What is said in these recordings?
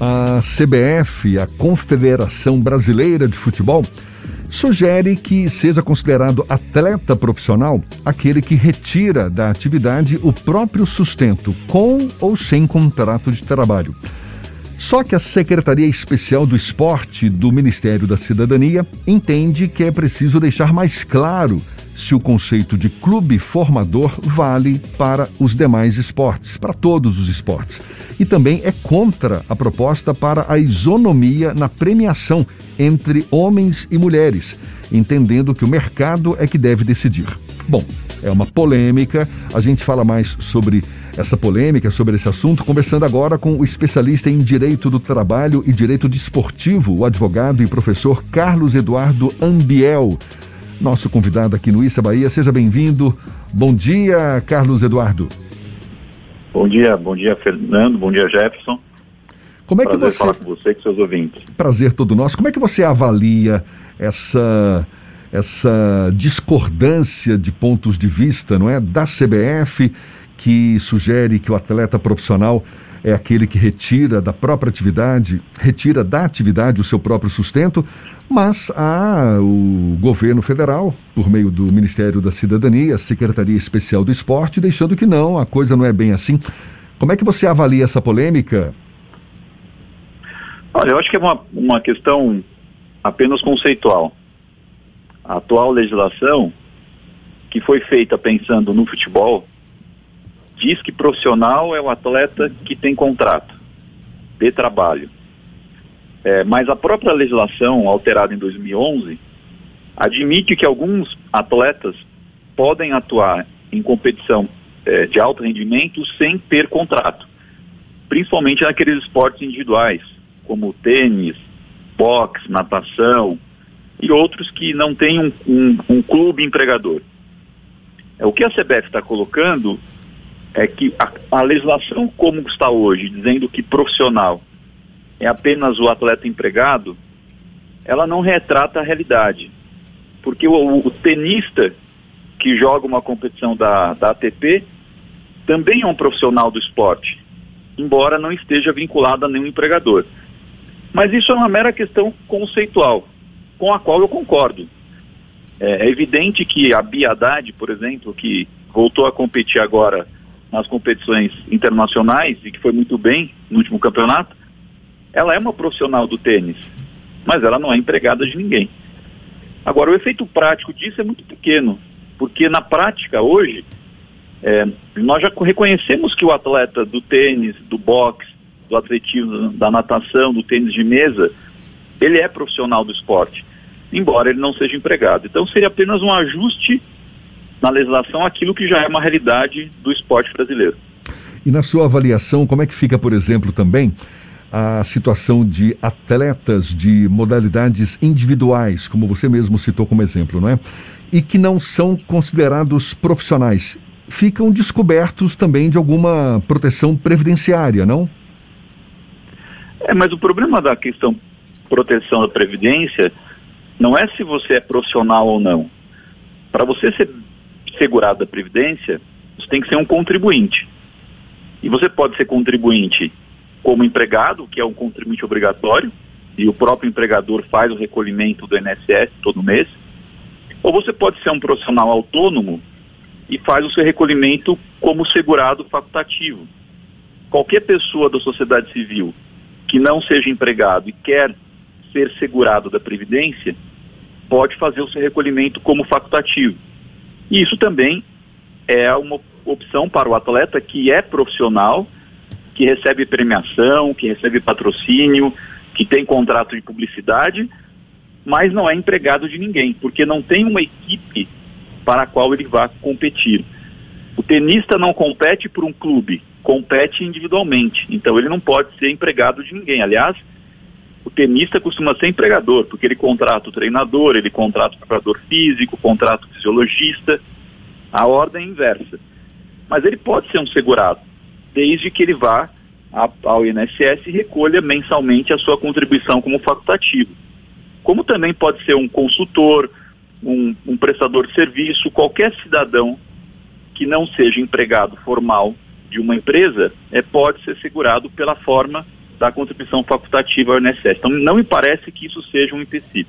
a CBF, a Confederação Brasileira de Futebol, sugere que seja considerado atleta profissional aquele que retira da atividade o próprio sustento, com ou sem contrato de trabalho. Só que a Secretaria Especial do Esporte do Ministério da Cidadania entende que é preciso deixar mais claro se o conceito de clube formador vale para os demais esportes, para todos os esportes. E também é contra a proposta para a isonomia na premiação entre homens e mulheres, entendendo que o mercado é que deve decidir. Bom, é uma polêmica, a gente fala mais sobre essa polêmica, sobre esse assunto, conversando agora com o especialista em Direito do Trabalho e Direito Desportivo, o advogado e professor Carlos Eduardo Ambiel nosso convidado aqui no Issa Bahia. Seja bem-vindo. Bom dia, Carlos Eduardo. Bom dia, bom dia, Fernando, bom dia, Jefferson. Como é Prazer que você falar com você e com seus ouvintes. Prazer todo nosso. Como é que você avalia essa essa discordância de pontos de vista, não é, da CBF que sugere que o atleta profissional é aquele que retira da própria atividade, retira da atividade o seu próprio sustento, mas há o governo federal, por meio do Ministério da Cidadania, Secretaria Especial do Esporte, deixando que não, a coisa não é bem assim. Como é que você avalia essa polêmica? Olha, eu acho que é uma, uma questão apenas conceitual. A atual legislação, que foi feita pensando no futebol, diz que profissional é o atleta que tem contrato de trabalho. É, mas a própria legislação, alterada em 2011, admite que alguns atletas podem atuar em competição é, de alto rendimento sem ter contrato, principalmente naqueles esportes individuais, como tênis, boxe, natação e outros que não têm um, um, um clube empregador. É, o que a CBF está colocando é que a, a legislação como está hoje, dizendo que profissional é apenas o atleta empregado, ela não retrata a realidade. Porque o, o tenista que joga uma competição da, da ATP também é um profissional do esporte, embora não esteja vinculado a nenhum empregador. Mas isso é uma mera questão conceitual, com a qual eu concordo. É, é evidente que a Biadade, por exemplo, que voltou a competir agora nas competições internacionais e que foi muito bem no último campeonato, ela é uma profissional do tênis, mas ela não é empregada de ninguém. Agora, o efeito prático disso é muito pequeno, porque na prática, hoje, é, nós já reconhecemos que o atleta do tênis, do boxe, do atletismo, da natação, do tênis de mesa, ele é profissional do esporte, embora ele não seja empregado. Então, seria apenas um ajuste na legislação aquilo que já é uma realidade do esporte brasileiro. E na sua avaliação, como é que fica, por exemplo, também a situação de atletas de modalidades individuais, como você mesmo citou como exemplo, não é? E que não são considerados profissionais, ficam descobertos também de alguma proteção previdenciária, não? É, mas o problema da questão proteção da previdência não é se você é profissional ou não. Para você ser segurado da previdência, você tem que ser um contribuinte. E você pode ser contribuinte como empregado, que é um contribuinte obrigatório, e o próprio empregador faz o recolhimento do INSS todo mês, ou você pode ser um profissional autônomo e faz o seu recolhimento como segurado facultativo. Qualquer pessoa da sociedade civil que não seja empregado e quer ser segurado da Previdência, pode fazer o seu recolhimento como facultativo. E isso também é uma opção para o atleta que é profissional que recebe premiação, que recebe patrocínio, que tem contrato de publicidade, mas não é empregado de ninguém, porque não tem uma equipe para a qual ele vá competir. O tenista não compete por um clube, compete individualmente. Então ele não pode ser empregado de ninguém. Aliás, o tenista costuma ser empregador, porque ele contrata o treinador, ele contrata o preparador físico, contrata o fisiologista. A ordem é inversa. Mas ele pode ser um segurado desde que ele vá ao INSS e recolha mensalmente a sua contribuição como facultativo. Como também pode ser um consultor, um, um prestador de serviço, qualquer cidadão que não seja empregado formal de uma empresa é, pode ser segurado pela forma da contribuição facultativa ao INSS. Então, não me parece que isso seja um empecilho.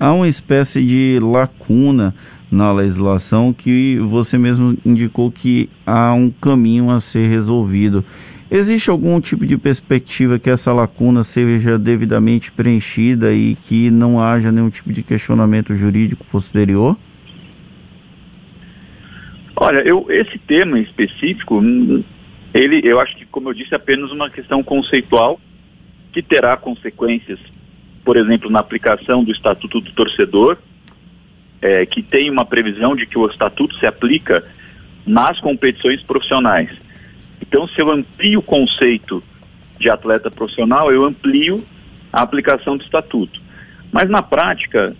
Há uma espécie de lacuna na legislação que você mesmo indicou que há um caminho a ser resolvido. Existe algum tipo de perspectiva que essa lacuna seja devidamente preenchida e que não haja nenhum tipo de questionamento jurídico posterior? Olha, eu, esse tema específico, hum, ele, eu acho que, como eu disse, apenas uma questão conceitual que terá consequências, por exemplo, na aplicação do Estatuto do Torcedor, é, que tem uma previsão de que o Estatuto se aplica nas competições profissionais. Então, se eu amplio o conceito de atleta profissional, eu amplio a aplicação do Estatuto. Mas, na prática,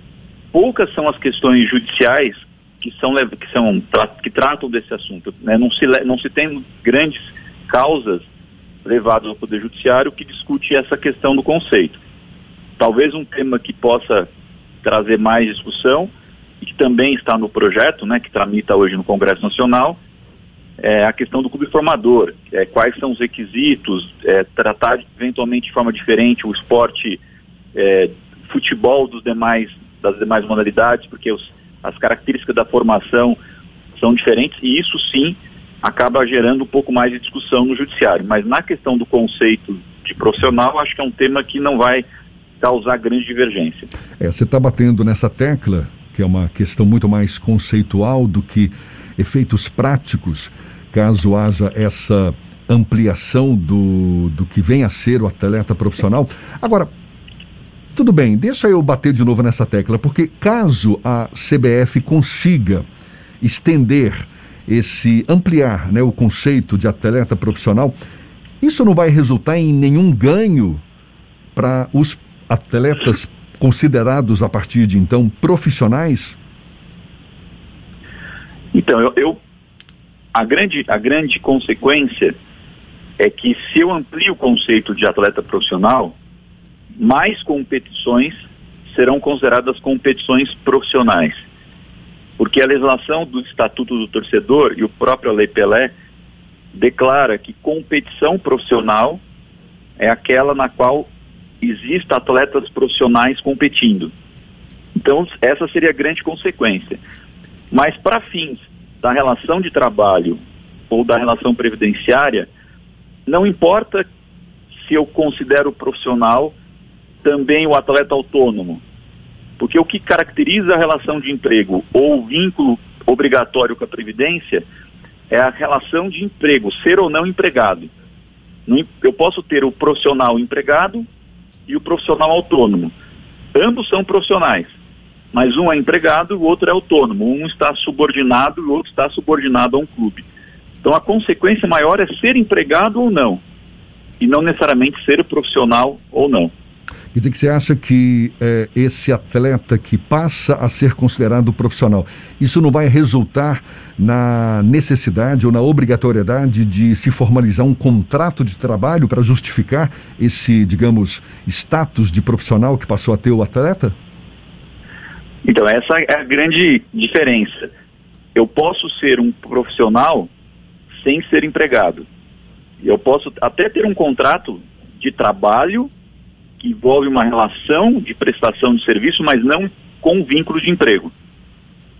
poucas são as questões judiciais que são que são que tratam desse assunto. Né? Não se não se tem grandes causas levadas ao poder judiciário que discute essa questão do conceito. Talvez um tema que possa trazer mais discussão e que também está no projeto, né, que tramita hoje no Congresso Nacional, é a questão do clube formador, é, quais são os requisitos, é, tratar eventualmente de forma diferente o esporte é, futebol dos demais das demais modalidades, porque os as características da formação são diferentes e isso sim acaba gerando um pouco mais de discussão no judiciário. Mas na questão do conceito de profissional, acho que é um tema que não vai causar grande divergência. É, você está batendo nessa tecla, que é uma questão muito mais conceitual do que efeitos práticos, caso haja essa ampliação do, do que vem a ser o atleta profissional. Agora, tudo bem, deixa eu bater de novo nessa tecla, porque caso a CBF consiga estender esse, ampliar né, o conceito de atleta profissional, isso não vai resultar em nenhum ganho para os atletas considerados a partir de então profissionais? Então, eu, eu, a, grande, a grande consequência é que se eu amplio o conceito de atleta profissional, mais competições serão consideradas competições profissionais. Porque a legislação do Estatuto do Torcedor e o próprio Lei Pelé declara que competição profissional é aquela na qual existem atletas profissionais competindo. Então, essa seria a grande consequência. Mas para fins da relação de trabalho ou da relação previdenciária, não importa se eu considero profissional também o atleta autônomo. Porque o que caracteriza a relação de emprego ou vínculo obrigatório com a Previdência é a relação de emprego, ser ou não empregado. Eu posso ter o profissional empregado e o profissional autônomo. Ambos são profissionais, mas um é empregado e o outro é autônomo. Um está subordinado e o outro está subordinado a um clube. Então a consequência maior é ser empregado ou não, e não necessariamente ser profissional ou não. Quer dizer que você acha que é, esse atleta que passa a ser considerado profissional, isso não vai resultar na necessidade ou na obrigatoriedade de se formalizar um contrato de trabalho para justificar esse, digamos, status de profissional que passou a ter o atleta? Então, essa é a grande diferença. Eu posso ser um profissional sem ser empregado. Eu posso até ter um contrato de trabalho que envolve uma relação de prestação de serviço, mas não com vínculo de emprego.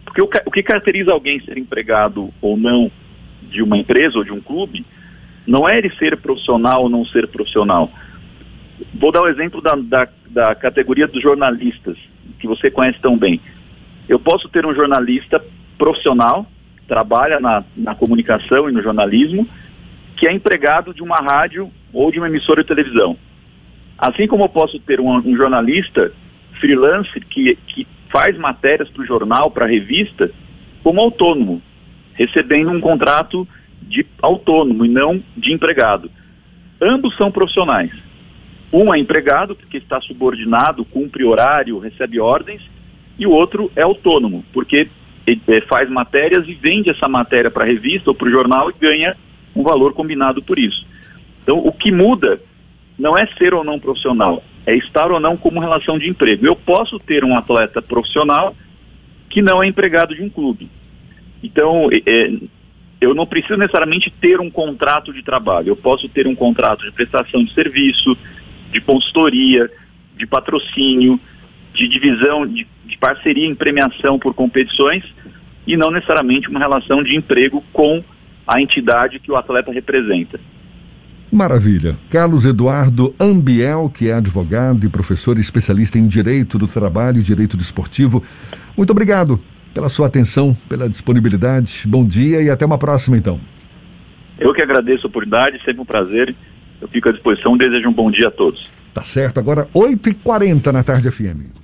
Porque o, o que caracteriza alguém ser empregado ou não de uma empresa ou de um clube não é ele ser profissional ou não ser profissional. Vou dar o exemplo da, da, da categoria dos jornalistas, que você conhece tão bem. Eu posso ter um jornalista profissional, trabalha na, na comunicação e no jornalismo, que é empregado de uma rádio ou de uma emissora de televisão. Assim como eu posso ter um, um jornalista freelancer que, que faz matérias para o jornal, para a revista, como autônomo, recebendo um contrato de autônomo e não de empregado. Ambos são profissionais. Um é empregado, porque está subordinado, cumpre horário, recebe ordens, e o outro é autônomo, porque é, faz matérias e vende essa matéria para a revista ou para o jornal e ganha um valor combinado por isso. Então, o que muda não é ser ou não profissional, é estar ou não como relação de emprego. Eu posso ter um atleta profissional que não é empregado de um clube. Então, é, eu não preciso necessariamente ter um contrato de trabalho. Eu posso ter um contrato de prestação de serviço, de consultoria, de patrocínio, de divisão, de, de parceria em premiação por competições e não necessariamente uma relação de emprego com a entidade que o atleta representa. Maravilha. Carlos Eduardo Ambiel, que é advogado e professor especialista em Direito do Trabalho e Direito Desportivo. Muito obrigado pela sua atenção, pela disponibilidade. Bom dia e até uma próxima, então. Eu que agradeço a oportunidade, sempre um prazer. Eu fico à disposição. Desejo um bom dia a todos. Tá certo. Agora, 8h40 na tarde FM.